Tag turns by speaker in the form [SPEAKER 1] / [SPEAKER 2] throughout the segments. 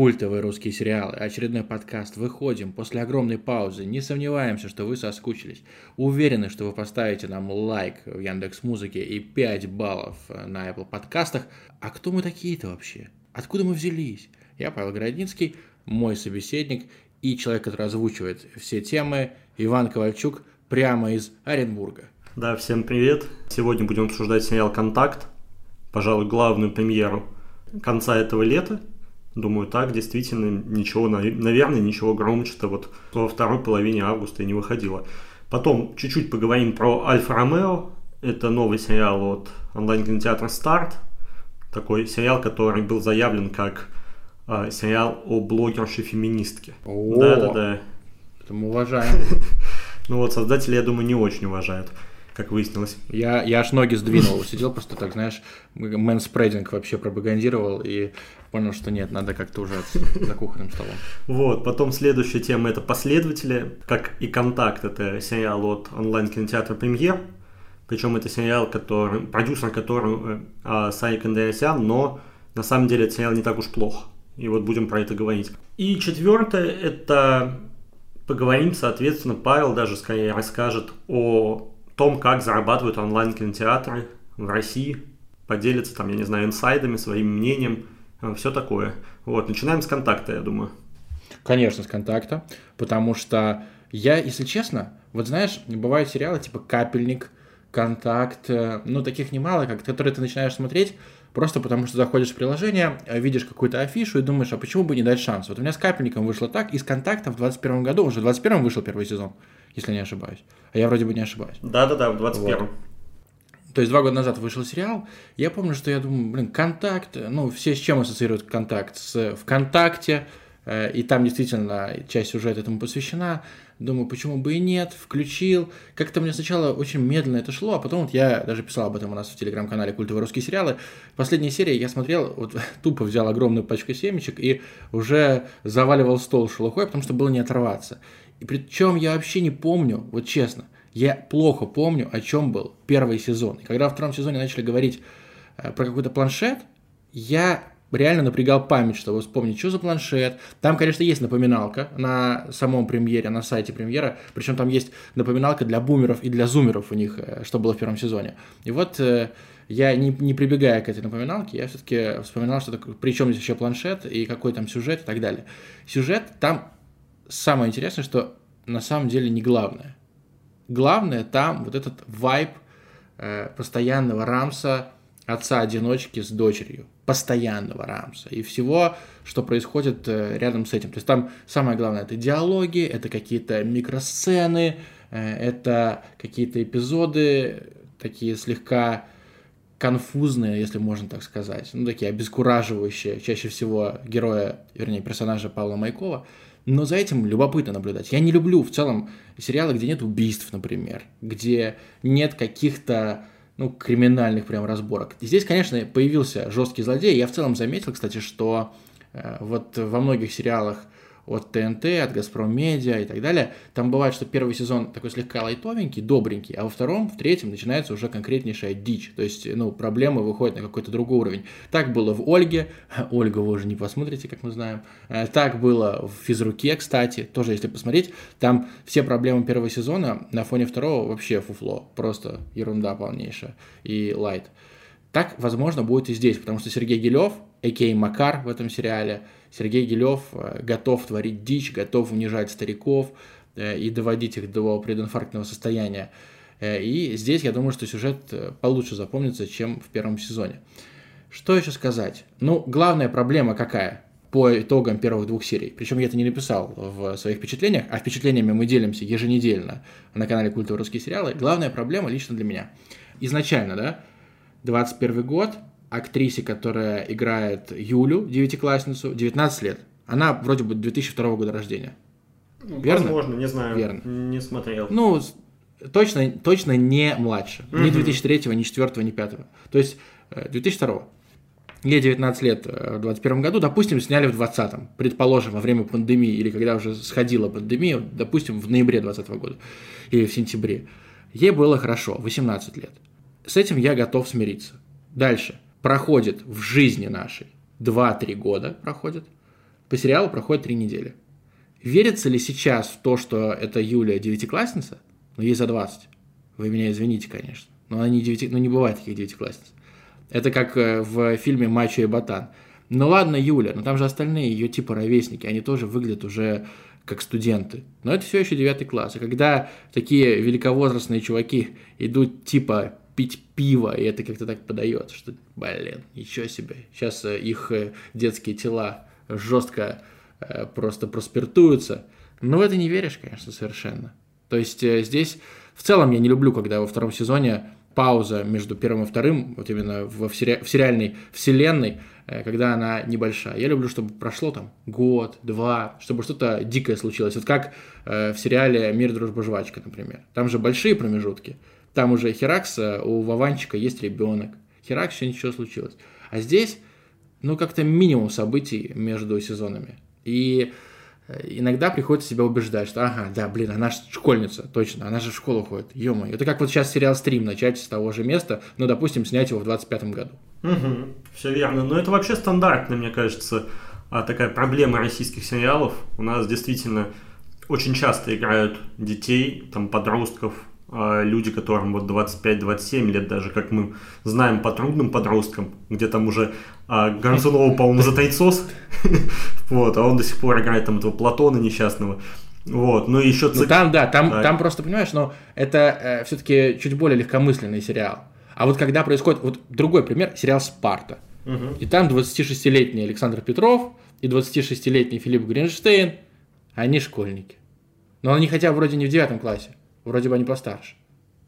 [SPEAKER 1] Культовые русские сериалы. Очередной подкаст. Выходим после огромной паузы. Не сомневаемся, что вы соскучились. Уверены, что вы поставите нам лайк в Яндекс Музыке и 5 баллов на Apple подкастах. А кто мы такие-то вообще? Откуда мы взялись? Я Павел Городницкий, мой собеседник и человек, который озвучивает все темы, Иван Ковальчук, прямо из Оренбурга.
[SPEAKER 2] Да, всем привет. Сегодня будем обсуждать сериал «Контакт», пожалуй, главную премьеру конца этого лета. Думаю, так действительно ничего, наверное, ничего громче-то вот во второй половине августа и не выходило. Потом чуть-чуть поговорим про Альфа Ромео. Это новый сериал от онлайн-кинотеатра Старт. Такой сериал, который был заявлен как э, сериал о блогерше-феминистке.
[SPEAKER 1] Да-да-да. Это мы уважаем.
[SPEAKER 2] Ну вот, создатели, я думаю, не очень уважают как выяснилось.
[SPEAKER 1] Я, я аж ноги сдвинул, сидел просто так, знаешь, мэнспрейдинг вообще пропагандировал и понял, что нет, надо как-то уже за кухонным столом.
[SPEAKER 2] Вот, потом следующая тема – это последователи, как и «Контакт» – это сериал от онлайн-кинотеатра «Премьер», причем это сериал, который, продюсер которого э, а, Сай Кандарисян, но на самом деле этот сериал не так уж плох. И вот будем про это говорить. И четвертое – это поговорим, соответственно, Павел даже скорее расскажет о том, как зарабатывают онлайн-кинотеатры в России, поделится там, я не знаю, инсайдами, своим мнением, э, все такое. Вот, начинаем с контакта, я думаю.
[SPEAKER 1] Конечно, с контакта, потому что я, если честно, вот знаешь, бывают сериалы типа «Капельник», «Контакт», э, ну, таких немало, как, которые ты начинаешь смотреть, просто потому что заходишь в приложение, э, видишь какую-то афишу и думаешь, а почему бы не дать шанс? Вот у меня с «Капельником» вышло так, из «Контакта» в 2021 году, уже в 2021 вышел первый сезон если не ошибаюсь. А я вроде бы не ошибаюсь.
[SPEAKER 2] Да-да-да, в 21-м. Вот.
[SPEAKER 1] То есть два года назад вышел сериал. Я помню, что я думаю, блин, контакт, ну, все с чем ассоциируют контакт? С ВКонтакте, э, и там действительно часть сюжета этому посвящена. Думаю, почему бы и нет, включил. Как-то мне сначала очень медленно это шло, а потом вот я даже писал об этом у нас в телеграм-канале «Культовые русские сериалы». Последняя серия я смотрел, вот тупо взял огромную пачку семечек и уже заваливал стол шелухой, потому что было не оторваться. И причем я вообще не помню, вот честно, я плохо помню, о чем был первый сезон. И когда во втором сезоне начали говорить э, про какой-то планшет, я реально напрягал память, чтобы вспомнить, что за планшет. Там, конечно, есть напоминалка на самом премьере, на сайте премьера, причем там есть напоминалка для бумеров и для зумеров у них, э, что было в первом сезоне. И вот э, я, не, не прибегая к этой напоминалке, я все-таки вспоминал, что такое, при чем здесь еще планшет и какой там сюжет и так далее. Сюжет там самое интересное, что на самом деле не главное. Главное там вот этот вайб э, постоянного Рамса, отца-одиночки с дочерью. Постоянного Рамса. И всего, что происходит э, рядом с этим. То есть там самое главное это диалоги, это какие-то микросцены, э, это какие-то эпизоды такие слегка конфузные, если можно так сказать, ну, такие обескураживающие, чаще всего героя, вернее, персонажа Павла Майкова, но за этим любопытно наблюдать. Я не люблю в целом сериалы, где нет убийств, например, где нет каких-то ну, криминальных прям разборок. Здесь, конечно, появился жесткий злодей. Я в целом заметил, кстати, что э, вот во многих сериалах от ТНТ, от Газпром Медиа и так далее. Там бывает, что первый сезон такой слегка лайтовенький, добренький, а во втором, в третьем начинается уже конкретнейшая дичь. То есть, ну, проблемы выходят на какой-то другой уровень. Так было в Ольге. Ольга вы уже не посмотрите, как мы знаем. Э, так было в Физруке, кстати. Тоже, если посмотреть, там все проблемы первого сезона на фоне второго вообще фуфло. Просто ерунда полнейшая и лайт. Так, возможно, будет и здесь, потому что Сергей Гелев, а.к.а. Макар в этом сериале, Сергей Гелев э, готов творить дичь, готов унижать стариков э, и доводить их до прединфарктного состояния. Э, и здесь я думаю, что сюжет получше запомнится, чем в первом сезоне. Что еще сказать? Ну, главная проблема какая? по итогам первых двух серий. Причем я это не написал в своих впечатлениях, а впечатлениями мы делимся еженедельно на канале Культура Русские сериалы. Главная проблема лично для меня. Изначально, да, 21 год, актрисе, которая играет Юлю, девятиклассницу, 19 лет. Она вроде бы 2002 года рождения.
[SPEAKER 2] Ну, Верно? Возможно, не знаю. Верно. Не смотрел.
[SPEAKER 1] Ну, точно, точно не младше. Угу. Ни 2003, ни 2004, ни 2005. То есть 2002. Э, Ей 19 лет э, в 2021 году, допустим, сняли в 2020, предположим, во время пандемии, или когда уже сходила пандемия, допустим, в ноябре 2020 года, или в сентябре. Ей было хорошо, 18 лет. С этим я готов смириться. Дальше. Проходит в жизни нашей 2-3 года проходит. по сериалу проходит три недели. Верится ли сейчас в то, что это Юлия девятиклассница? Ну, ей за 20. Вы меня извините, конечно. Но она не, девяти... ну, не бывает таких девятиклассниц. Это как э, в фильме «Мачо и Ботан». Ну ладно, Юля, но там же остальные ее типа ровесники, они тоже выглядят уже как студенты. Но это все еще девятый класс. И когда такие великовозрастные чуваки идут типа пить пиво, и это как-то так подается, что, блин, ничего себе. Сейчас э, их э, детские тела жестко просто проспиртуются. Но в это не веришь, конечно, совершенно. То есть здесь в целом я не люблю, когда во втором сезоне пауза между первым и вторым, вот именно в, сери... в сериальной вселенной, э, когда она небольшая. Я люблю, чтобы прошло там год, два, чтобы что-то дикое случилось. Вот как э, в сериале «Мир, дружба, жвачка», например. Там же большие промежутки. Там уже Херакс, у Вованчика есть ребенок. Херакс, еще ничего случилось. А здесь, ну, как-то минимум событий между сезонами. И Э, иногда приходится себя убеждать, что ага, да, блин, она же школьница, точно, она же в школу ходит, ё. Это как вот сейчас сериал «Стрим» начать с того же места, ну, допустим, снять его в 25 году.
[SPEAKER 2] Угу, все верно. Но это вообще стандартно, мне кажется, а, такая проблема российских сериалов. У нас действительно очень часто играют детей, там, подростков, люди, которым вот 25-27 лет даже, как мы знаем по трудным подросткам, где там уже а, Горцунова, по-моему, за тайцос, вот, а он до сих пор играет там этого Платона несчастного. Вот, ну и еще
[SPEAKER 1] цик... Ну там, да, там, да. там просто, понимаешь, но это э, все-таки чуть более легкомысленный сериал. А вот когда происходит, вот другой пример, сериал «Спарта». Угу. И там 26-летний Александр Петров и 26-летний Филипп Гринштейн, они школьники. Но они хотя вроде не в девятом классе. Вроде бы они постарше.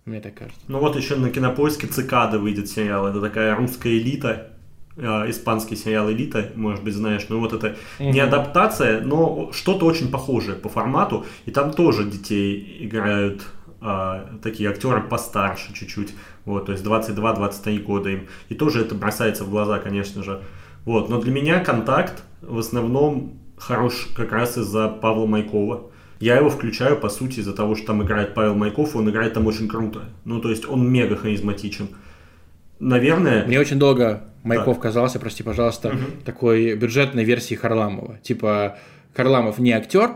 [SPEAKER 1] Мне так кажется.
[SPEAKER 2] Ну вот еще на кинопоиске «Цикада» выйдет сериал. Это такая русская элита, э, испанский сериал «Элита», может быть, знаешь. Ну вот это не адаптация, но что-то очень похожее по формату. И там тоже детей играют э, такие актеры постарше чуть-чуть. Вот, то есть 22-23 года им. И тоже это бросается в глаза, конечно же. Вот, но для меня «Контакт» в основном хорош как раз из-за Павла Майкова я его включаю, по сути, из-за того, что там играет Павел Майков, он играет там очень круто. Ну, то есть он мега харизматичен. Наверное...
[SPEAKER 1] Мне очень долго Майков да. казался, прости, пожалуйста, угу. такой бюджетной версией Харламова. Типа, Харламов не актер,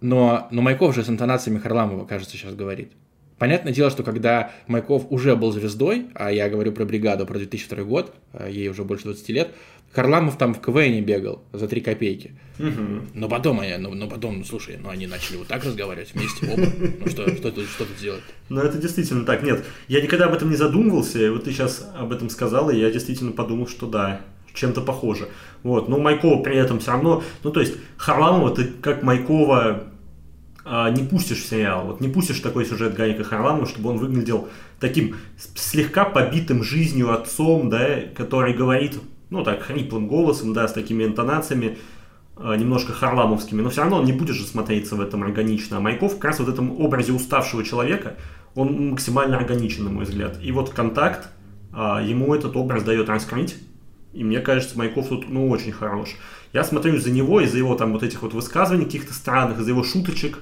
[SPEAKER 1] но, но Майков же с интонациями Харламова, кажется, сейчас говорит. Понятное дело, что когда Майков уже был звездой, а я говорю про бригаду, про 2002 год, а ей уже больше 20 лет, Харламов там в КВН бегал за 3 копейки. Угу. Но потом, они, ну, но потом, ну, слушай, ну они начали вот так разговаривать вместе, оба. Ну что, что, тут, что тут сделать?
[SPEAKER 2] Ну это действительно так. Нет, я никогда об этом не задумывался, и вот ты сейчас об этом сказал, и я действительно подумал, что да, чем-то похоже. Вот, но Майкова при этом все равно, ну то есть Харламова ты как Майкова не пустишь в сериал, вот не пустишь такой сюжет Гарика Харламова, чтобы он выглядел таким слегка побитым жизнью отцом, да, который говорит ну так, хриплым голосом, да, с такими интонациями, э, немножко харламовскими, но все равно он не будет же смотреться в этом органично. А Майков как раз в этом образе уставшего человека, он максимально органичен, на мой взгляд. И вот контакт а, ему этот образ дает раскрыть, и мне кажется, Майков тут, ну, очень хорош. Я смотрю за него, из-за его там вот этих вот высказываний каких-то странных, из-за его шуточек,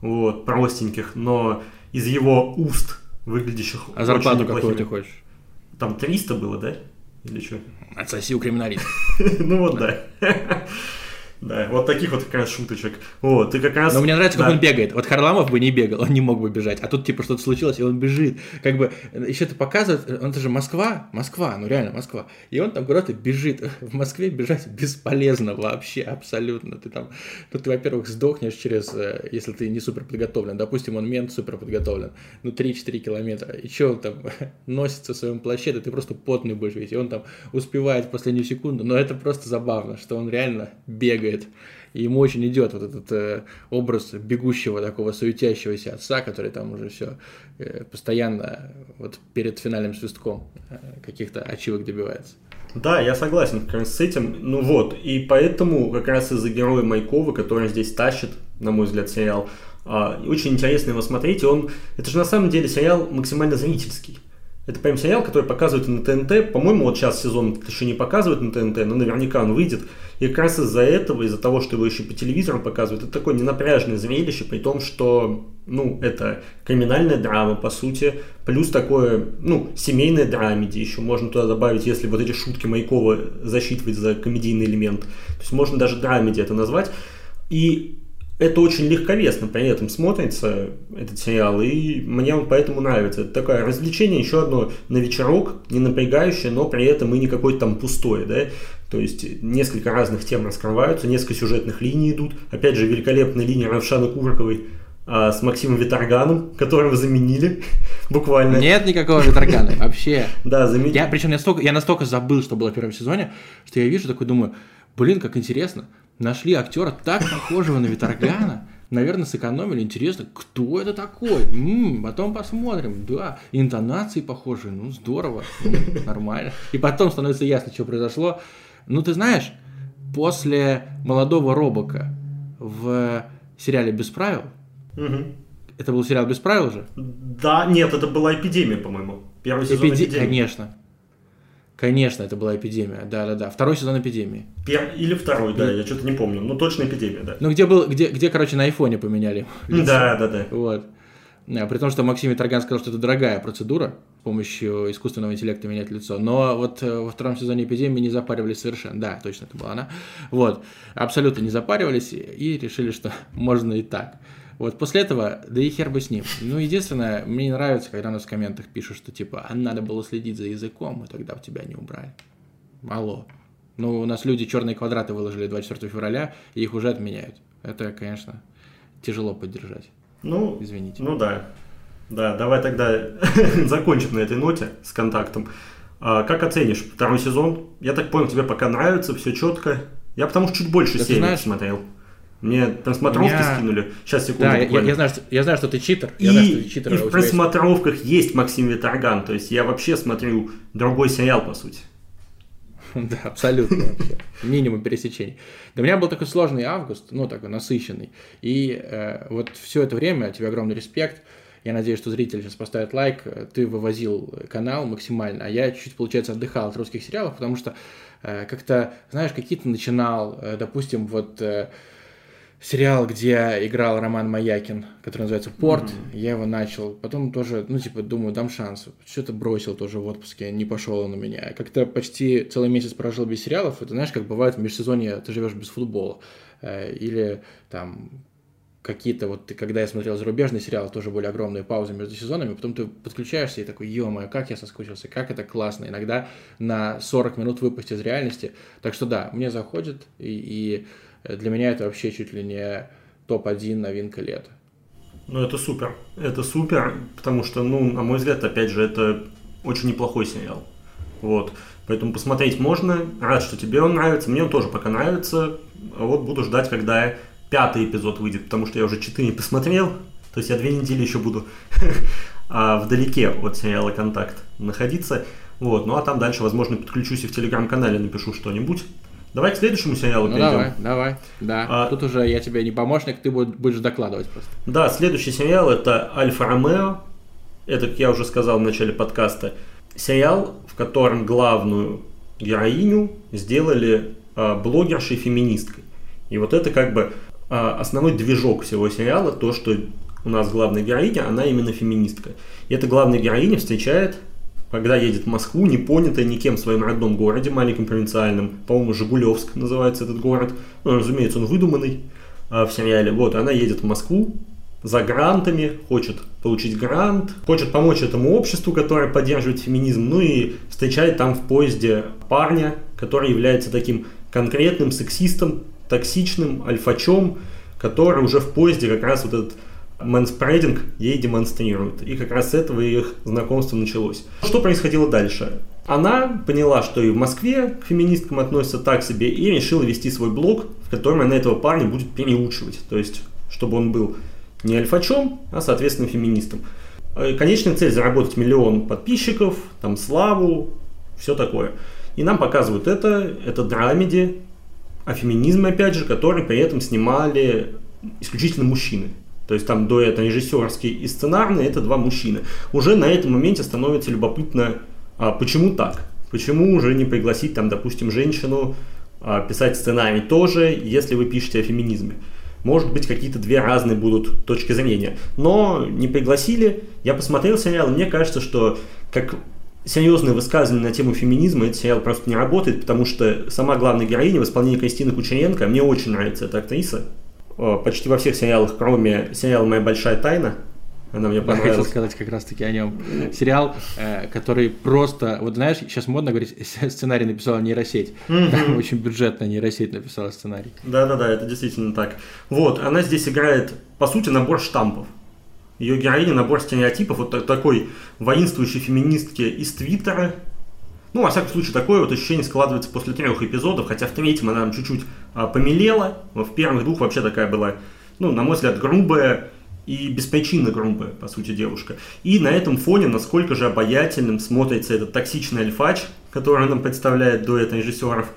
[SPEAKER 2] вот, простеньких, но из его уст, выглядящих
[SPEAKER 1] А зарплату какую ты хочешь?
[SPEAKER 2] Там 300 было, да? Или что?
[SPEAKER 1] Отсоси у криминалиста.
[SPEAKER 2] Ну вот да. Да, вот таких вот как раз шуточек. Вот, ты как раз...
[SPEAKER 1] Но мне нравится, как да. он бегает. Вот Харламов бы не бегал, он не мог бы бежать. А тут типа что-то случилось, и он бежит. Как бы еще это показывает, он же Москва, Москва, ну реально Москва. И он там куда-то бежит. В Москве бежать бесполезно вообще, абсолютно. Ты там, ну ты, во-первых, сдохнешь через, э, если ты не супер подготовлен. Допустим, он мент супер подготовлен. Ну 3-4 километра. И что он там носится в своем плаще, да ты просто потный будешь весь. И он там успевает в последнюю секунду. Но это просто забавно, что он реально бегает бегает. И ему очень идет вот этот э, образ бегущего такого суетящегося отца, который там уже все э, постоянно вот перед финальным свистком э, каких-то ачивок добивается.
[SPEAKER 2] Да, я согласен как раз с этим. Ну вот, и поэтому как раз из-за героя Майкова, который здесь тащит, на мой взгляд, сериал, э, очень интересно его смотреть. И он, это же на самом деле сериал максимально зрительский. Это прям сериал, который показывают на ТНТ. По-моему, вот сейчас сезон еще не показывают на ТНТ, но наверняка он выйдет. И как раз из-за этого, из-за того, что его еще по телевизору показывают, это такое ненапряжное зрелище, при том, что, ну, это криминальная драма, по сути, плюс такое, ну, семейная драмеди еще можно туда добавить, если вот эти шутки Майкова засчитывать за комедийный элемент. То есть можно даже драмеди это назвать. И это очень легковесно при этом смотрится, этот сериал, и мне он поэтому нравится. Это такое развлечение, еще одно на вечерок, не напрягающее, но при этом и не какое-то там пустое, да. То есть несколько разных тем раскрываются, несколько сюжетных линий идут. Опять же, великолепная линия Равшаны Кубраковой а, с Максимом Виторганом, которого заменили буквально.
[SPEAKER 1] Нет никакого Виторгана, вообще.
[SPEAKER 2] Да, заменили.
[SPEAKER 1] Я, причем я настолько, я настолько забыл, что было в первом сезоне, что я вижу, такой думаю, блин, как интересно нашли актера так похожего на Виторгана, наверное, сэкономили. Интересно, кто это такой? М-м, потом посмотрим. Да, интонации похожи. Ну, здорово. М-м, нормально. И потом становится ясно, что произошло. Ну, ты знаешь, после молодого Робока в сериале «Без правил»,
[SPEAKER 2] Угу.
[SPEAKER 1] это был сериал «Без правил» же?
[SPEAKER 2] Да, нет, это была эпидемия, по-моему. Первый сезон
[SPEAKER 1] Эпиде-
[SPEAKER 2] эпидемия.
[SPEAKER 1] Конечно. Конечно, это была эпидемия. Да-да-да. Второй сезон эпидемии.
[SPEAKER 2] Пер- Или второй, да, я что-то не помню. Ну, точно эпидемия, да.
[SPEAKER 1] Ну, где был, где, где, короче, на айфоне поменяли. лицо.
[SPEAKER 2] Да, да, да.
[SPEAKER 1] Вот. Да, при том, что Максим Тарган сказал, что это дорогая процедура с помощью искусственного интеллекта менять лицо. Но вот э, во втором сезоне эпидемии не запаривались совершенно. Да, точно это была она. Вот. Абсолютно не запаривались и решили, что можно и так. Вот после этого, да и хер бы с ним. Ну, единственное, мне не нравится, когда нас в комментах пишут, что типа, а надо было следить за языком, и тогда в тебя не убрали. Мало. Ну, у нас люди черные квадраты выложили 24 февраля, и их уже отменяют. Это, конечно, тяжело поддержать.
[SPEAKER 2] Ну,
[SPEAKER 1] Извините.
[SPEAKER 2] Ну да. Да, давай тогда закончим на этой ноте с контактом. А, как оценишь второй сезон? Я так понял, тебе пока нравится, все четко. Я потому что чуть больше
[SPEAKER 1] Да
[SPEAKER 2] серий смотрел. Мне просмотровки
[SPEAKER 1] меня-
[SPEAKER 2] скинули. Сейчас, секунду.
[SPEAKER 1] Да, я, я- знаю, что, я знаю, что ты читер.
[SPEAKER 2] И,
[SPEAKER 1] я знаю, что ты читер.
[SPEAKER 2] и
[SPEAKER 1] а
[SPEAKER 2] в
[SPEAKER 1] тебя есть-
[SPEAKER 2] просмотровках есть Максим Виторган. То есть я вообще смотрю другой сериал, по сути.
[SPEAKER 1] Да, абсолютно вообще. Минимум пересечений. Для меня был такой сложный август, ну, такой насыщенный. И э, вот все это время, тебе огромный респект. Я надеюсь, что зрители сейчас поставят лайк. Ты вывозил канал максимально, а я чуть-чуть, получается, отдыхал от русских сериалов, потому что э, как-то, знаешь, какие-то начинал, э, допустим, вот э, сериал, где играл Роман Маякин, который называется «Порт», я его начал, потом тоже, ну, типа, думаю, дам шанс. Что-то бросил тоже в отпуске, не пошел он у меня. Как-то почти целый месяц прожил без сериалов, это, знаешь, как бывает в межсезонье, ты живешь без футбола. Э, Или там какие-то вот, ты- когда я смотрел зарубежные сериалы, тоже были огромные паузы между сезонами, потом ты подключаешься и такой, ё как я соскучился, как это классно. Иногда на 40 минут выпасть из реальности. Так что да, мне заходит, и, и для меня это вообще чуть ли не топ-1 новинка лета.
[SPEAKER 2] Ну, это супер. Это супер, потому что, ну, на мой взгляд, опять же, это очень неплохой сериал. Вот. Поэтому посмотреть можно. Рад, что тебе он нравится. Мне он тоже пока нравится. А вот буду ждать, когда пятый эпизод выйдет, потому что я уже четыре посмотрел. То есть я две недели еще буду а, вдалеке от сериала «Контакт» находиться. Вот. Ну, а там дальше, возможно, подключусь и в телеграм-канале напишу что-нибудь. Давай к следующему сериалу
[SPEAKER 1] Ну
[SPEAKER 2] перейдем.
[SPEAKER 1] давай, давай, да.
[SPEAKER 2] А-
[SPEAKER 1] Тут уже я тебе не помощник, ты буд- будешь докладывать просто.
[SPEAKER 2] Да, следующий сериал это Альфа Ромео. Это, как я уже сказал в начале подкаста, сериал, в котором главную героиню сделали а, блогершей феминисткой. И вот это как бы а, основной движок всего сериала, то, что у нас главная героиня, она именно феминистка. И эта главная героиня встречает, когда едет в Москву, не понятая никем в своем родном городе, маленьком провинциальном, по-моему, Жигулевск называется этот город. Ну, разумеется, он выдуманный а, в сериале. Вот, она едет в Москву за грантами, хочет получить грант, хочет помочь этому обществу, которое поддерживает феминизм, ну и встречает там в поезде парня, который является таким конкретным сексистом, токсичным альфачом, который уже в поезде как раз вот этот мэнспрединг ей демонстрирует. И как раз с этого их знакомство началось. Что происходило дальше? Она поняла, что и в Москве к феминисткам относятся так себе, и решила вести свой блог, в котором она этого парня будет переучивать. То есть, чтобы он был не альфачом, а, соответственно, феминистом. Э, Конечная цель – заработать миллион подписчиков, там, славу, все такое. И нам показывают это, это драмеди, о феминизме, опять же, который при этом снимали исключительно мужчины. То есть там этого режиссерский и сценарный, это два мужчины. Уже на этом моменте становится любопытно, а почему так? Почему уже не пригласить там, допустим, женщину а, писать сценарий тоже, если вы пишете о феминизме? Может быть, какие-то две разные будут точки зрения. Но не пригласили, я посмотрел сериал, и мне кажется, что как серьезное высказывание на тему феминизма этот сериал просто не работает, потому что сама главная героиня в исполнении Кристины Кучеренко, мне очень нравится эта актриса, почти во всех сериалах, кроме сериала «Моя большая тайна», она мне понравилась.
[SPEAKER 1] Я хотел сказать как раз-таки о нем. Сериал, э, который просто... Вот знаешь, сейчас модно говорить, сценарий написала нейросеть. Там очень бюджетная нейросеть написала сценарий.
[SPEAKER 2] Да-да-да, это действительно так. Вот, она здесь играет, по сути, набор штампов. Ее героиня набор стереотипов, вот такой воинствующей феминистки из Твиттера. Ну, во всяком случае, такое вот ощущение складывается после трех эпизодов, хотя в третьем она там чуть-чуть а, помелела, в первых двух вообще такая была, ну, на мой взгляд, грубая, и беспричинно грубая, по сути, девушка. И на этом фоне, насколько же обаятельным смотрится этот токсичный альфач, который нам представляет дуэт режиссеров.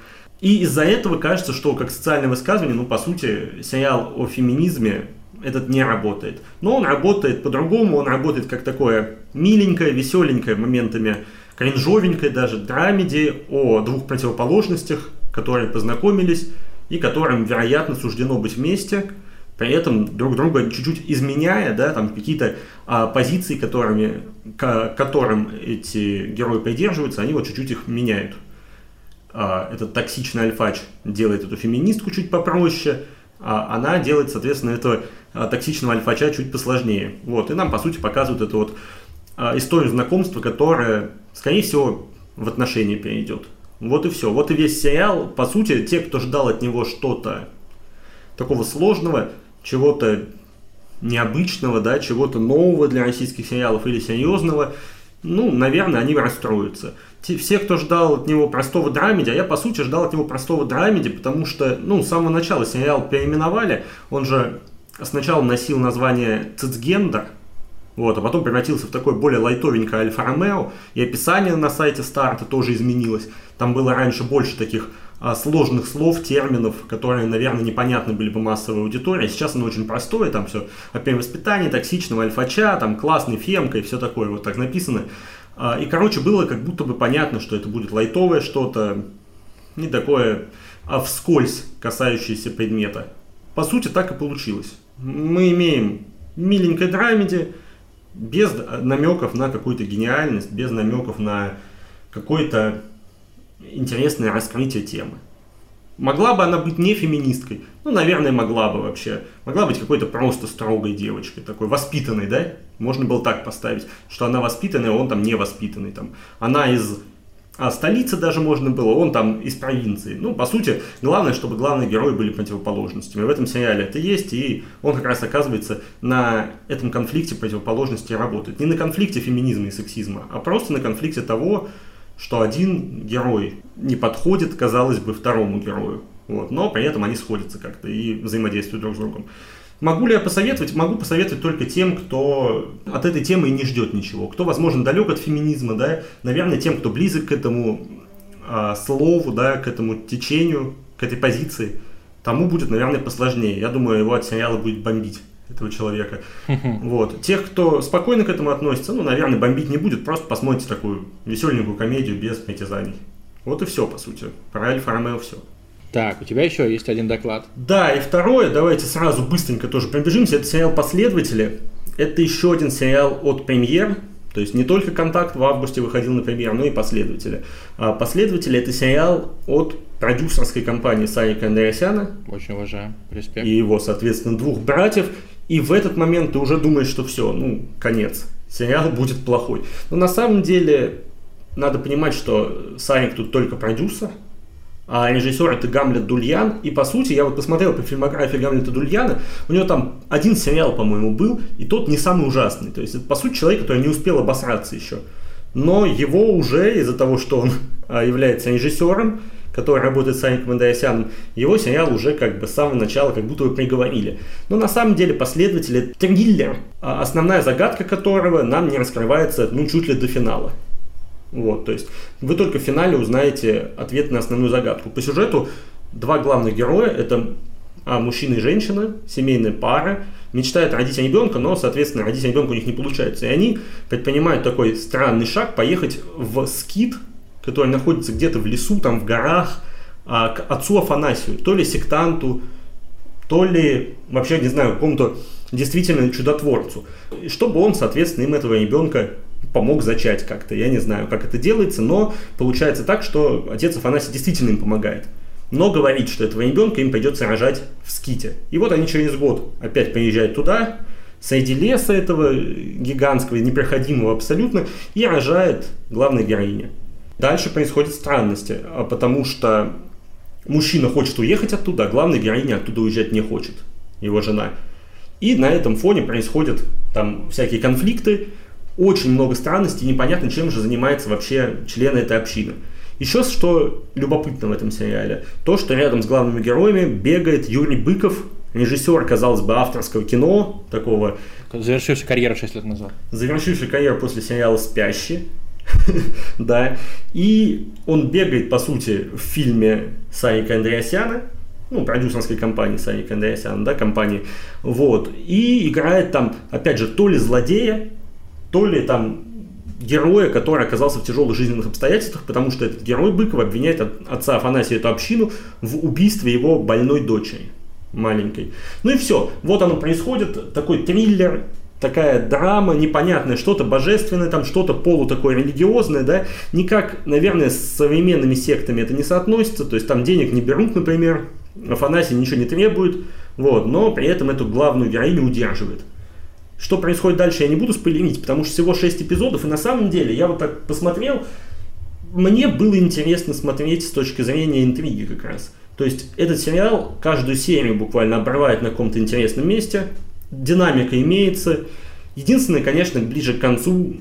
[SPEAKER 2] И из-за этого кажется, что как социальное высказывание, ну, по сути, сериал о феминизме этот не работает. Но он работает по-другому, он работает как такое миленькое, веселенькое, моментами кринжовенькое даже драмеди о двух противоположностях, которые познакомились и которым, вероятно, суждено быть вместе – при этом друг друга чуть-чуть изменяя, да, там какие-то а, позиции, которыми, к которым эти герои придерживаются, они вот чуть-чуть их меняют. А, этот токсичный альфач делает эту феминистку чуть попроще, а она делает, соответственно, этого а, токсичного альфача чуть посложнее. Вот, и нам, по сути, показывают эту вот историю знакомства, которая, скорее всего, в отношении перейдет. Вот и все. Вот и весь сериал. По сути, те, кто ждал от него что-то такого сложного, чего-то необычного, да, чего-то нового для российских сериалов или серьезного, ну, наверное, они расстроятся. Те, все, кто ждал от него простого драмеди, а я, по сути, ждал от него простого драмеди, потому что, ну, с самого начала сериал переименовали, он же сначала носил название «Цицгендер», вот, а потом превратился в такой более лайтовенькое Альфа-Ромео, и описание на сайте старта тоже изменилось. Там было раньше больше таких а, сложных слов, терминов, которые, наверное, непонятны были бы массовой аудитории. Сейчас оно очень простое, там все о воспитании, токсичного альфача, там классный фемка и все такое вот так написано. А, и, короче, было как будто бы понятно, что это будет лайтовое что-то, не такое, а вскользь касающееся предмета. По сути, так и получилось. Мы имеем миленькое драмеди, без намеков на какую-то гениальность, без намеков на какой-то интересное раскрытие темы. Могла бы она быть не феминисткой? Ну, наверное, могла бы вообще. Могла быть какой-то просто строгой девочкой, такой воспитанной, да? Можно было так поставить, что она воспитанная, он там не воспитанный. Там. Она из а столицы даже можно было, он там из провинции. Ну, по сути, главное, чтобы главные герои были противоположностями. В этом сериале это есть, и он как раз оказывается на этом конфликте противоположности работает. Не на конфликте феминизма и сексизма, а просто на конфликте того, что один герой не подходит, казалось бы, второму герою. Вот, но при этом они сходятся как-то и взаимодействуют друг с другом. Могу ли я посоветовать? Могу посоветовать только тем, кто от этой темы и не ждет ничего. Кто, возможно, далек от феминизма, да, наверное, тем, кто близок к этому а, слову, да, к этому течению, к этой позиции, тому будет, наверное, посложнее. Я думаю, его от сериала будет бомбить этого человека. Вот. Тех, кто спокойно к этому относится, ну, наверное, бомбить не будет, просто посмотрите такую веселенькую комедию без притязаний. Вот и все, по сути. Про Альфа Ромео все.
[SPEAKER 1] Так, у тебя еще есть один доклад.
[SPEAKER 2] Да, и второе, давайте сразу быстренько тоже пробежимся. Это сериал «Последователи». Это еще один сериал от премьер. То есть не только «Контакт» в августе выходил на премьер, но и «Последователи». А «Последователи» — это сериал от продюсерской компании Сарика Андреасяна.
[SPEAKER 1] Очень уважаю. Респект.
[SPEAKER 2] И его, соответственно, двух братьев. И в этот момент ты уже думаешь, что все, ну, конец. Сериал будет плохой. Но на самом деле надо понимать, что Сарик тут только продюсер, а режиссер это Гамлет Дульян. И по сути, я вот посмотрел по фильмографии Гамлета Дульяна, у него там один сериал, по-моему, был, и тот не самый ужасный. То есть это, по сути, человек, который не успел обосраться еще. Но его уже из-за того, что он а, является режиссером, который работает с Аником Андреасяном, его сериал уже как бы с самого начала как будто бы приговорили. Но на самом деле последователи триллер, а основная загадка которого нам не раскрывается ну чуть ли до финала. Вот, то есть вы только в финале узнаете ответ на основную загадку. По сюжету два главных героя, это а мужчина и женщина, семейная пара, мечтают родить ребенка, но, соответственно, родить ребенка у них не получается. И они предпринимают такой странный шаг, поехать в скит, который находится где-то в лесу, там в горах, а, к отцу Афанасию, то ли сектанту, то ли вообще, не знаю, какому-то действительно чудотворцу, чтобы он, соответственно, им этого ребенка помог зачать как-то. Я не знаю, как это делается, но получается так, что отец Афанасий действительно им помогает. Но говорит, что этого ребенка им придется рожать в ските. И вот они через год опять приезжают туда, среди леса этого гигантского, непроходимого абсолютно, и рожает главная героиня. Дальше происходят странности, а потому что мужчина хочет уехать оттуда, а главная героиня оттуда уезжать не хочет, его жена. И на этом фоне происходят там всякие конфликты, очень много странностей, непонятно, чем же занимается вообще члены этой общины. Еще что любопытно в этом сериале, то, что рядом с главными героями бегает Юрий Быков, режиссер, казалось бы, авторского кино, такого...
[SPEAKER 1] Завершивший карьеру 6 лет назад.
[SPEAKER 2] Завершивший карьеру после сериала «Спящий», да, и он бегает, по сути, в фильме Сарика Андреасяна, ну, продюсерской компании Сарика Андреасяна, да, компании, вот, и играет там, опять же, то ли злодея, то ли там героя, который оказался в тяжелых жизненных обстоятельствах, потому что этот герой Быков обвиняет отца Афанасия эту общину в убийстве его больной дочери маленькой. Ну и все. Вот оно происходит, такой триллер, такая драма непонятная, что-то божественное, там что-то полу такое религиозное, да, никак, наверное, с современными сектами это не соотносится, то есть там денег не берут, например, Афанасий ничего не требует, вот, но при этом эту главную героиню удерживает. Что происходит дальше, я не буду спойлерить, потому что всего 6 эпизодов, и на самом деле, я вот так посмотрел, мне было интересно смотреть с точки зрения интриги как раз. То есть этот сериал каждую серию буквально обрывает на каком-то интересном месте, динамика имеется. Единственное, конечно, ближе к концу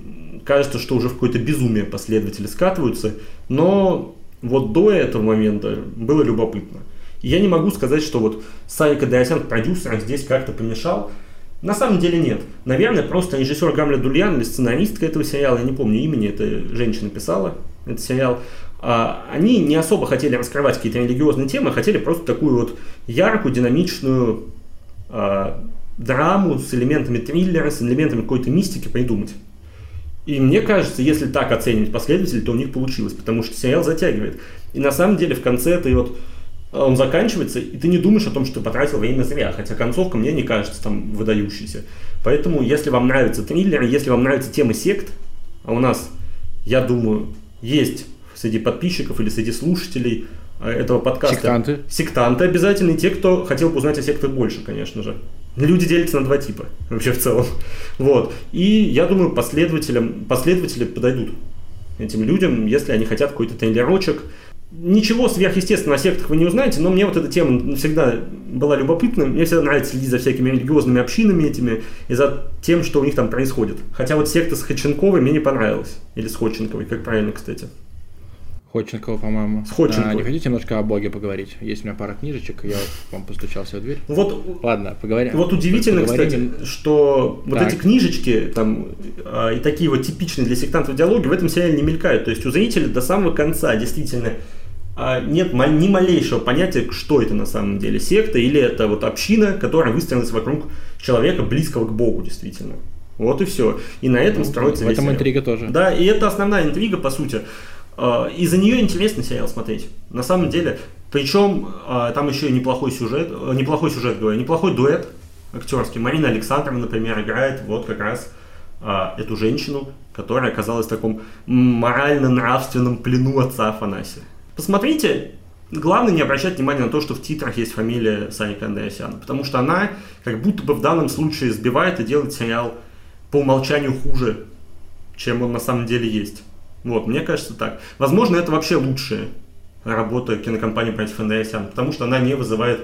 [SPEAKER 2] кажется, что уже в какое-то безумие последователи скатываются, но вот до этого момента было любопытно. Я не могу сказать, что вот Сарик Адресян, продюсер, здесь как-то помешал. На самом деле нет. Наверное, просто режиссер Гамля Дульян или сценаристка этого сериала, я не помню имени, это женщина писала этот сериал, а, они не особо хотели раскрывать какие-то религиозные темы, хотели просто такую вот яркую, динамичную а, драму с элементами триллера, с элементами какой-то мистики придумать. И мне кажется, если так оценивать последователей, то у них получилось, потому что сериал затягивает. И на самом деле в конце ты вот он заканчивается, и ты не думаешь о том, что ты потратил время зря, хотя концовка мне не кажется там выдающейся. Поэтому, если вам нравятся триллеры, если вам нравится тема сект, а у нас, я думаю, есть среди подписчиков или среди слушателей э, этого подкаста.
[SPEAKER 1] Сектанты.
[SPEAKER 2] Сектанты обязательно, и те, кто хотел бы узнать о сектах больше, конечно же. Люди делятся на два типа, вообще в целом. Вот. И я думаю, последователям, последователи подойдут этим людям, если они хотят какой-то тренировочек, Ничего сверхъестественного о сектах вы не узнаете, но мне вот эта тема всегда была любопытна. Мне всегда нравится следить за всякими религиозными общинами этими и за тем, что у них там происходит. Хотя вот секта с Ходченковой мне не понравилась. Или с Ходченковой, как правильно, кстати.
[SPEAKER 1] Ходченкова, по-моему.
[SPEAKER 2] С Ходченковой.
[SPEAKER 1] А, не хотите немножко о Боге поговорить? Есть у меня пара книжечек, я вам постучался в дверь.
[SPEAKER 2] Вот,
[SPEAKER 1] Ладно, поговорим.
[SPEAKER 2] Вот удивительно, поговорим. кстати, что вот так. эти книжечки там а, и такие вот типичные для сектантов диалоги в этом сериале не мелькают. То есть у зрителя до самого конца действительно нет ни малейшего понятия, что это на самом деле, секта или это вот община, которая выстроилась вокруг человека, близкого к Богу, действительно. Вот и все. И на этом ну, строится
[SPEAKER 1] В этом сериал. интрига тоже.
[SPEAKER 2] Да, и это основная интрига, по сути. А, из-за нее интересный сериал смотреть. На самом деле. Причем а, там еще и неплохой сюжет, э, неплохой сюжет, говорю, неплохой дуэт актерский. Марина Александровна, например, играет вот как раз эту женщину, которая оказалась в таком морально-нравственном плену отца Афанасия. Посмотрите, главное не обращать внимания на то, что в титрах есть фамилия Сарика Андреасяна, потому что она как будто бы в данном случае сбивает и делает сериал по умолчанию хуже, чем он на самом деле есть. Вот, мне кажется так. Возможно, это вообще лучшая работа кинокомпании против Андреасяна, потому что она не вызывает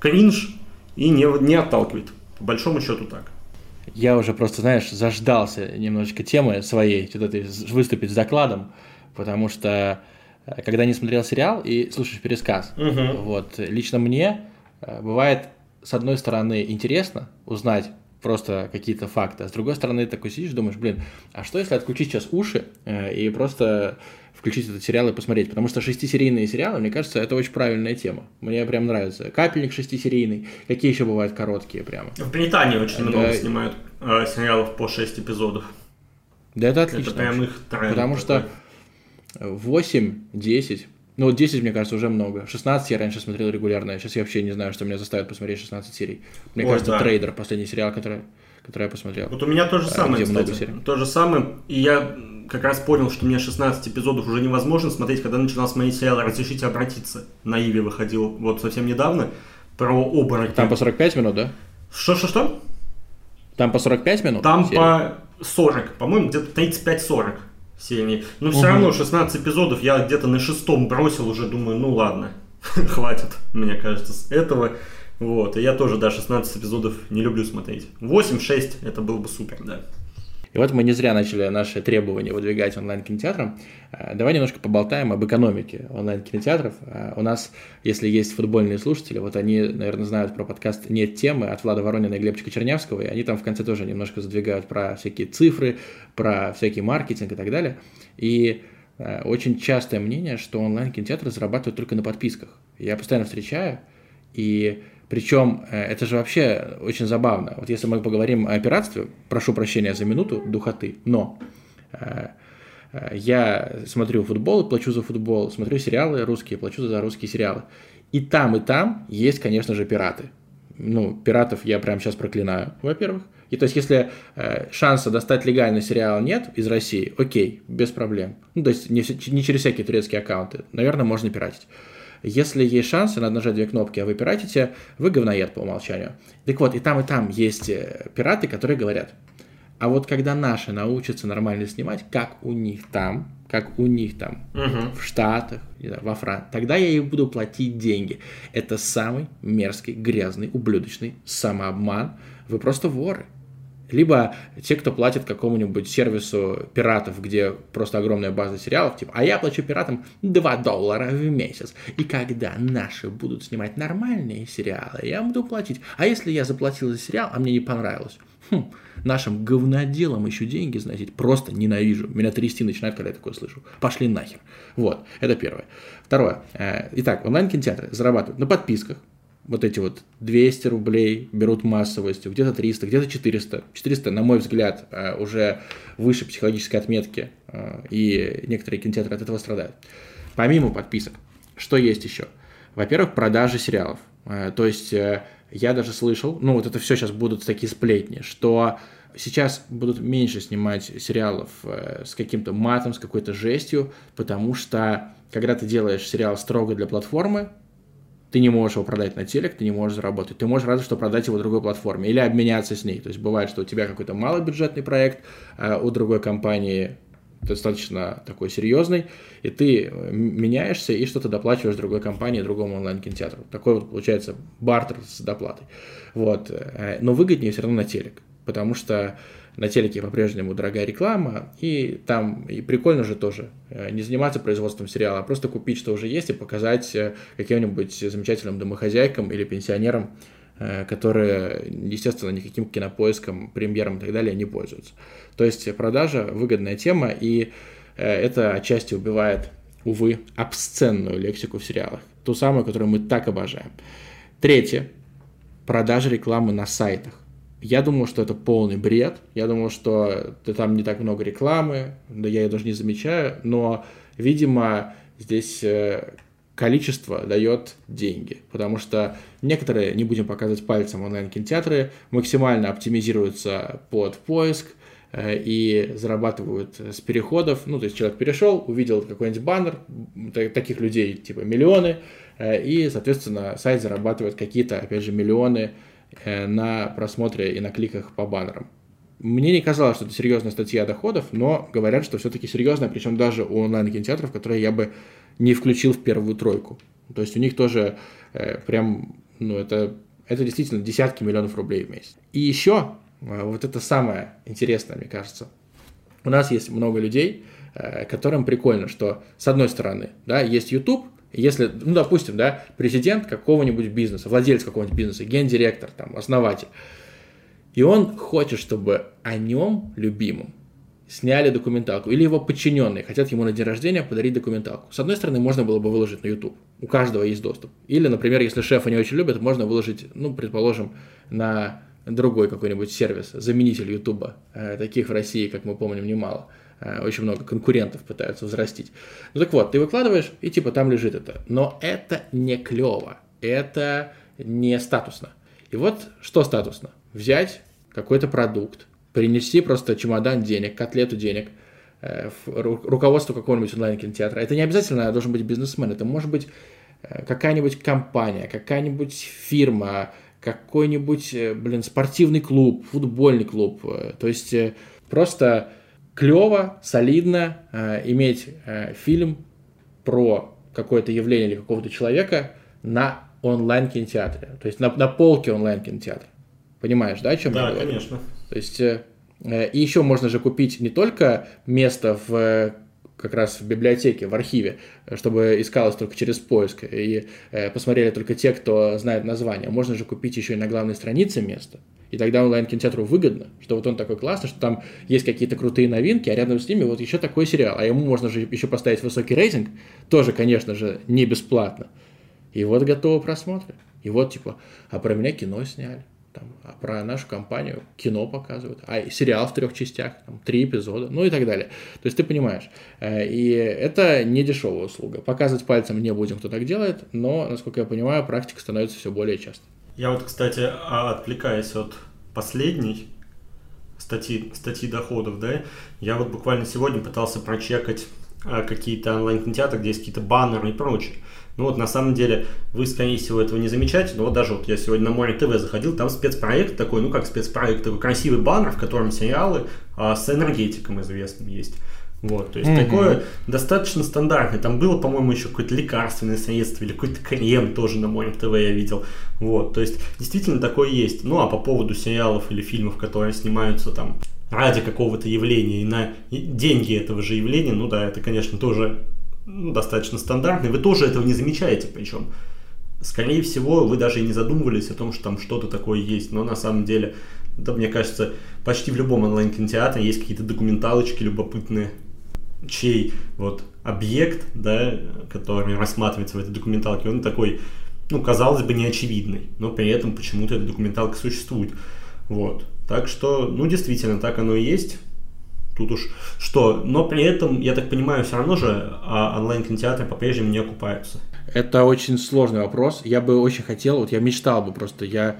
[SPEAKER 2] кринж и не, не отталкивает. По большому счету так.
[SPEAKER 1] Я уже просто, знаешь, заждался немножечко темы своей, этой, выступить с докладом, потому что когда не смотрел сериал и слушаешь пересказ.
[SPEAKER 2] Угу.
[SPEAKER 1] Вот, лично мне э, бывает, с одной стороны, интересно узнать просто какие-то факты. А с другой стороны, ты такой сидишь, думаешь, блин, а что если отключить сейчас уши э, и просто включить этот сериал и посмотреть? Потому что шестисерийные сериалы, мне кажется, это очень правильная тема. Мне прям нравится. Капельник шестисерийный. Какие еще бывают короткие прямо?
[SPEAKER 2] В Британии очень много снимают э, сериалов по 6 эпизодов.
[SPEAKER 1] Да это отлично.
[SPEAKER 2] Это прям их тренд
[SPEAKER 1] Потому такой. что 8-10 ну, вот 10, мне кажется, уже много. 16 я раньше смотрел регулярно. Сейчас я вообще не знаю, что меня заставит посмотреть 16 серий. Мне Ой, кажется, да. Трейдер, последний сериал, который, который я посмотрел.
[SPEAKER 2] Вот у меня то же самое, где кстати. Много серий. То же самое. И я как раз понял, что мне 16 эпизодов уже невозможно смотреть, когда начинал смотреть сериал «Разрешите обратиться». На Иве выходил вот совсем недавно. Про обмороки.
[SPEAKER 1] Там по 45 минут, да?
[SPEAKER 2] Что-что-что?
[SPEAKER 1] Там по 45 минут?
[SPEAKER 2] Там серия? по 40, по-моему, где-то 35-40 серии. Но угу. все равно 16 эпизодов я где-то на шестом бросил уже, думаю, ну ладно, хватит, мне кажется, с этого. Вот, и я тоже, да, 16 эпизодов не люблю смотреть. 8-6 это было бы супер, да.
[SPEAKER 1] И вот мы не зря начали наши требования выдвигать онлайн-кинотеатрам. Э, давай немножко поболтаем об экономике онлайн-кинотеатров. Э, у нас, если есть футбольные слушатели, вот они, наверное, знают про подкаст «Нет темы» от Влада Воронина и Глебчика Чернявского, и они там в конце тоже немножко задвигают про всякие цифры, про всякий маркетинг и так далее. И э, очень частое мнение, что онлайн-кинотеатры зарабатывают только на подписках. Я постоянно встречаю, и причем э, это же вообще очень забавно. Вот если мы поговорим о пиратстве, прошу прощения за минуту духоты, но э, э, я смотрю футбол, плачу за футбол, смотрю сериалы русские, плачу за русские сериалы. И там, и там есть, конечно же, пираты. Ну, пиратов я прямо сейчас проклинаю, во-первых. И то есть, если э, шанса достать легальный сериал нет из России, окей, без проблем. Ну, то есть, не, не через всякие турецкие аккаунты. Наверное, можно пиратить. Если есть шансы, надо нажать две кнопки, а вы пиратите, вы говноед по умолчанию. Так вот, и там, и там есть э, пираты, которые говорят, а вот когда наши научатся нормально снимать, как у них там, как у них там угу. в Штатах, во Франции, тогда я и буду платить деньги. Это самый мерзкий, грязный, ублюдочный самообман. Вы просто воры. Либо те, кто платит какому-нибудь сервису пиратов, где просто огромная база сериалов, типа, а я плачу пиратам 2 доллара в месяц. И когда наши будут снимать нормальные сериалы, я буду платить. А если я заплатил за сериал, а мне не понравилось? Хм, нашим говноделам еще деньги, знаете, просто ненавижу. Меня трясти начинает, когда я такое слышу. Пошли нахер. Вот, это первое. Второе. Э, итак, онлайн-кинотеатры зарабатывают на подписках, вот эти вот 200 рублей берут массовостью, где-то 300, где-то 400. 400, на мой взгляд, э, уже выше психологической отметки, э, и некоторые кинотеатры от этого страдают. Помимо подписок, что есть еще? Во-первых, продажи сериалов. Э, то есть я даже слышал, ну вот это все сейчас будут такие сплетни, что сейчас будут меньше снимать сериалов с каким-то матом, с какой-то жестью, потому что когда ты делаешь сериал строго для платформы, ты не можешь его продать на телек, ты не можешь заработать. Ты можешь разве что продать его другой платформе или обменяться с ней. То есть бывает, что у тебя какой-то малобюджетный проект, а у другой компании достаточно такой серьезный, и ты э, меняешься и что-то доплачиваешь другой компании, другому онлайн-кинотеатру. Такой вот получается бартер с доплатой. Вот. Э, но выгоднее все равно на телек, потому что на телеке по-прежнему дорогая реклама, и там и прикольно же тоже э, не заниматься производством сериала, а просто купить, что уже есть, и показать э, каким-нибудь замечательным домохозяйкам или пенсионерам, э, которые, естественно, никаким кинопоиском, премьером и так далее не пользуются. То есть продажа – выгодная тема, и это отчасти убивает, увы, обсценную лексику в сериалах, ту самую, которую мы так обожаем. Третье – продажа рекламы на сайтах. Я думал, что это полный бред. Я думал, что там не так много рекламы, да я ее даже не замечаю, но, видимо, здесь э, количество дает деньги, потому что некоторые, не будем показывать пальцем онлайн-кинотеатры, максимально оптимизируются под поиск э, и зарабатывают с переходов. Ну, то есть человек перешел, увидел какой-нибудь баннер, таких людей типа миллионы, э, и, соответственно, сайт зарабатывает какие-то, опять же, миллионы на просмотре и на кликах по баннерам. Мне не казалось, что это серьезная статья доходов, но говорят, что все-таки серьезная, причем даже у онлайн-кинотеатров, которые я бы не включил в первую тройку. То есть у них тоже э, прям, ну это, это действительно десятки миллионов рублей в месяц. И еще, э, вот это самое интересное, мне кажется, у нас есть много людей, э, которым прикольно, что с одной стороны, да, есть YouTube, если, ну, допустим, да, президент какого-нибудь бизнеса, владелец какого-нибудь бизнеса, гендиректор, там, основатель, И он хочет, чтобы о нем, любимом, сняли документалку. Или его подчиненные хотят ему на день рождения подарить документалку. С одной стороны, можно было бы выложить на YouTube. У каждого есть доступ. Или, например, если шефа не очень любят, можно выложить, ну, предположим, на другой какой-нибудь сервис, заменитель YouTube. Э, таких в России, как мы помним, немало. Э, очень много конкурентов пытаются взрастить. Ну так вот, ты выкладываешь, и типа там лежит это. Но это не клево. Это не статусно. И вот что статусно? Взять какой-то продукт, принести просто чемодан денег, котлету денег, э, руководство какого-нибудь онлайн-кинотеатра. Это не обязательно должен быть бизнесмен, это может быть э, какая-нибудь компания, какая-нибудь фирма, какой-нибудь, блин, спортивный клуб, футбольный клуб. То есть просто клево, солидно иметь фильм про какое-то явление или какого-то человека на онлайн-кинотеатре, то есть на, на полке онлайн-кинотеатра. Понимаешь, да, о чем
[SPEAKER 2] да,
[SPEAKER 1] я говорю?
[SPEAKER 2] Да, конечно.
[SPEAKER 1] То есть, э, э, и еще можно же купить не только место в э, как раз в библиотеке, в архиве, чтобы искалось только через поиск, и э, посмотрели только те, кто знает название. Можно же купить еще и на главной странице место, и тогда онлайн-кинотеатру выгодно, что вот он такой классный, что там есть какие-то крутые новинки, а рядом с ними вот еще такой сериал, а ему можно же еще поставить высокий рейтинг, тоже, конечно же, не бесплатно. И вот готовы просмотры. И вот типа, а про меня кино сняли там, а про нашу компанию кино показывают, а сериал в трех частях, там, три эпизода, ну и так далее. То есть ты понимаешь. Э, и это не дешевая услуга. Показывать пальцем не будем, кто так делает, но, насколько я понимаю, практика становится все более часто.
[SPEAKER 2] Я вот, кстати, а, отвлекаясь от последней статьи, статьи доходов, да, я вот буквально сегодня пытался прочекать а, какие-то онлайн-кинотеатры, где есть какие-то баннеры и прочее. Ну вот на самом деле вы, скорее всего, этого не замечаете, но вот даже вот я сегодня на Море ТВ заходил, там спецпроект такой, ну как спецпроект, такой красивый баннер, в котором сериалы а, с энергетиком известным есть. Вот, то есть mm-hmm. такое достаточно стандартное. Там было, по-моему, еще какое-то лекарственное средство или какой-то крем тоже на Море ТВ я видел. Вот, то есть действительно такое есть. Ну а по поводу сериалов или фильмов, которые снимаются там ради какого-то явления и на деньги этого же явления, ну да, это, конечно, тоже ну, достаточно стандартный, вы тоже этого не замечаете причем. Скорее всего, вы даже и не задумывались о том, что там что-то такое есть, но на самом деле, да, мне кажется, почти в любом онлайн-кинотеатре есть какие-то документалочки любопытные, чей вот объект, да, который рассматривается в этой документалке, он такой, ну, казалось бы, неочевидный, но при этом почему-то эта документалка существует. Вот. Так что, ну, действительно, так оно и есть. Тут уж что. Но при этом, я так понимаю, все равно же а онлайн-кинотеатры по-прежнему не окупаются.
[SPEAKER 1] Это очень сложный вопрос. Я бы очень хотел, вот я мечтал бы просто, я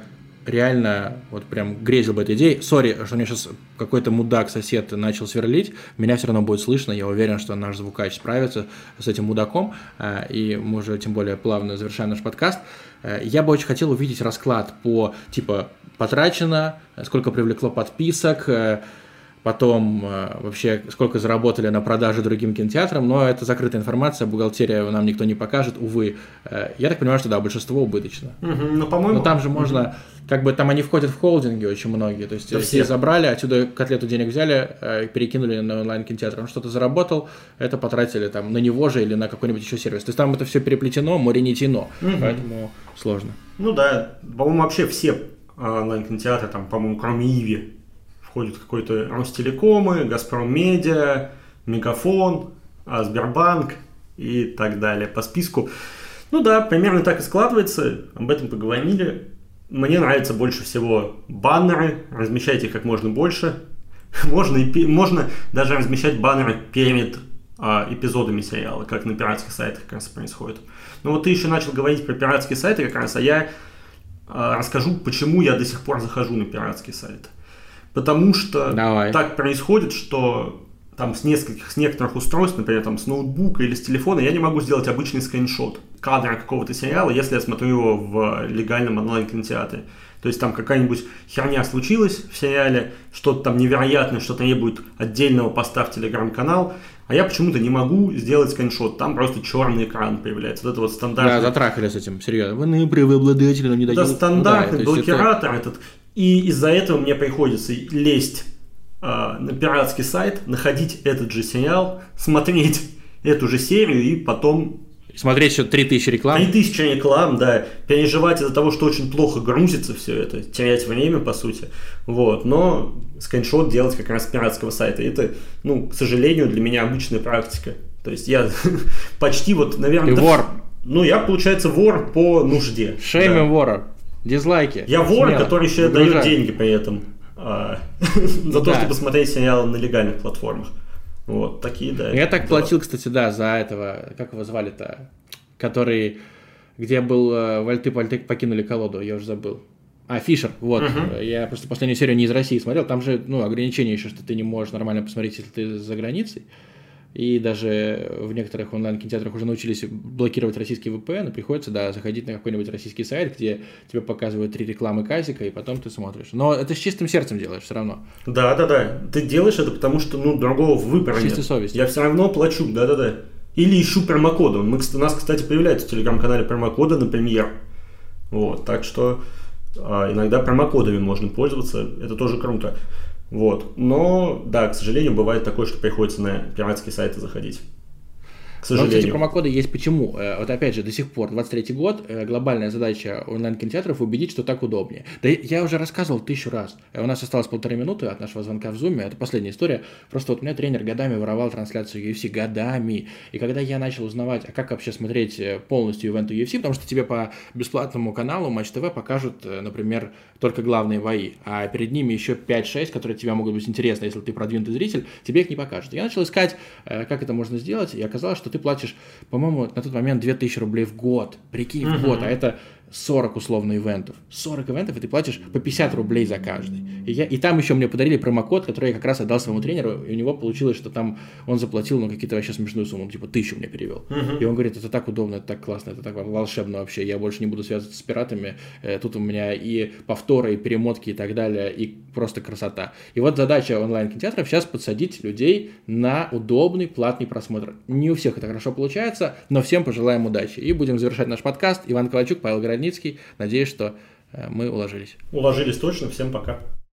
[SPEAKER 1] реально вот прям грезил бы этой идеей. Сори, что мне сейчас какой-то мудак-сосед начал сверлить. Меня все равно будет слышно. Я уверен, что наш звукач справится с этим мудаком. А, и мы уже тем более плавно завершаем наш подкаст. А, я бы очень хотел увидеть расклад по типа потрачено, сколько привлекло подписок, а, потом э, вообще сколько заработали на продаже другим кинотеатрам, но это закрытая информация, бухгалтерия нам никто не покажет, увы. Э, я так понимаю, что да, большинство убыточно.
[SPEAKER 2] Угу, ну, по-моему...
[SPEAKER 1] Но там же можно, угу. Как бы там они входят в холдинги очень многие, то есть да все забрали, отсюда котлету денег взяли, э, перекинули на онлайн-кинотеатр, он что-то заработал, это потратили там на него же или на какой-нибудь еще сервис. То есть там это все переплетено, море не тяно, угу. поэтому сложно.
[SPEAKER 2] Ну да, по-моему, вообще все онлайн-кинотеатры, там, по-моему, кроме Иви, входит какой-то Ростелекомы, Газпром Медиа, Мегафон, а, Сбербанк и так далее по списку. Ну да, примерно так и складывается, об этом поговорили. Мне нравятся больше всего баннеры, размещайте их как можно больше. Можно, и, можно даже размещать баннеры перед а, эпизодами сериала, как на пиратских сайтах как раз происходит. Ну вот ты еще начал говорить про пиратские сайты как раз, а я а, расскажу, почему я до сих пор захожу на пиратские сайты. Потому что Давай. так происходит, что там с нескольких, с некоторых устройств, например, там с ноутбука или с телефона, я не могу сделать обычный скриншот кадра какого-то сериала, если я смотрю его в легальном онлайн-кинотеатре. То есть там какая-нибудь херня случилась в сериале, что-то там невероятное, что требует отдельного поста в телеграм-канал, а я почему-то не могу сделать скриншот, там просто черный экран появляется. Вот это вот стандартный...
[SPEAKER 1] Да, затрахали с этим, серьезно. Вы правообладатели, но не дают.
[SPEAKER 2] Это стандартный ну, да, блокиратор, это... этот и из-за этого мне приходится лезть на пиратский сайт, находить этот же сериал, смотреть эту же серию и потом
[SPEAKER 1] Смотреть еще 3000 реклам.
[SPEAKER 2] 3000 реклам, да. Переживать из-за того, что очень плохо грузится все это. Терять время, по сути. Вот. Но скриншот делать как раз с пиратского сайта. Это, ну, к сожалению, для меня обычная практика. То есть я почти вот, наверное...
[SPEAKER 1] Ты вор.
[SPEAKER 2] Ну, я, получается, вор по нужде.
[SPEAKER 1] Шейми да. вора. Дизлайки.
[SPEAKER 2] Я вор, Смело. который еще дает деньги при этом. А, за то, чтобы смотреть сериалы на легальных платформах. Вот, такие, да.
[SPEAKER 1] Я так платил, кстати, да, за этого, как его звали-то, который, где был э, Вальты Пальты покинули колоду, я уже забыл. А, Фишер, вот. Uh-huh. Я просто последнюю серию не из России смотрел. Там же, ну, ограничение еще, что ты не можешь нормально посмотреть, если ты за границей и даже в некоторых онлайн-кинотеатрах уже научились блокировать российские VPN, и приходится, да, заходить на какой-нибудь российский сайт, где тебе показывают три рекламы Казика, и потом ты смотришь. Но это с чистым сердцем делаешь все равно.
[SPEAKER 2] Да, да, да. Ты делаешь это, потому что, ну, другого выбора
[SPEAKER 1] Чистой нет. совесть.
[SPEAKER 2] Я все равно плачу, да, да, да. Или ищу промокоды. Мы, у нас, кстати, появляются в телеграм-канале промокоды на премьер. Вот, так что а, иногда промокодами можно пользоваться, это тоже круто. Вот. Но, да, к сожалению, бывает такое, что приходится на пиратские сайты заходить
[SPEAKER 1] к сожалению. Но, кстати, промокоды есть почему. Э, вот опять же, до сих пор, 23 год, э, глобальная задача онлайн-кинотеатров убедить, что так удобнее. Да я уже рассказывал тысячу раз. Э, у нас осталось полторы минуты от нашего звонка в Zoom, это последняя история. Просто вот у меня тренер годами воровал трансляцию UFC, годами. И когда я начал узнавать, а как вообще смотреть полностью ивенты UFC, потому что тебе по бесплатному каналу Матч ТВ покажут, например, только главные бои, а перед ними еще 5-6, которые тебе могут быть интересны, если ты продвинутый зритель, тебе их не покажут. Я начал искать, как это можно сделать, и оказалось, что ты платишь, по-моему, на тот момент 2000 рублей в год. Прикинь, в год. А это 40 условно ивентов. 40 ивентов, и ты платишь по 50 рублей за каждый. И, я, и там еще мне подарили промокод, который я как раз отдал своему тренеру, и у него получилось, что там он заплатил, ну, какие-то вообще смешную сумму, типа тысячу мне перевел. Uh-huh. И он говорит, это так удобно, это так классно, это так волшебно вообще, я больше не буду связываться с пиратами, э, тут у меня и повторы, и перемотки, и так далее, и просто красота. И вот задача онлайн-кинотеатров сейчас подсадить людей на удобный платный просмотр. Не у всех это хорошо получается, но всем пожелаем удачи. И будем завершать наш подкаст. Иван Ковальчук, Павел Городницкий. Надеюсь, что э, мы уложились.
[SPEAKER 2] Уложились точно. Всем пока.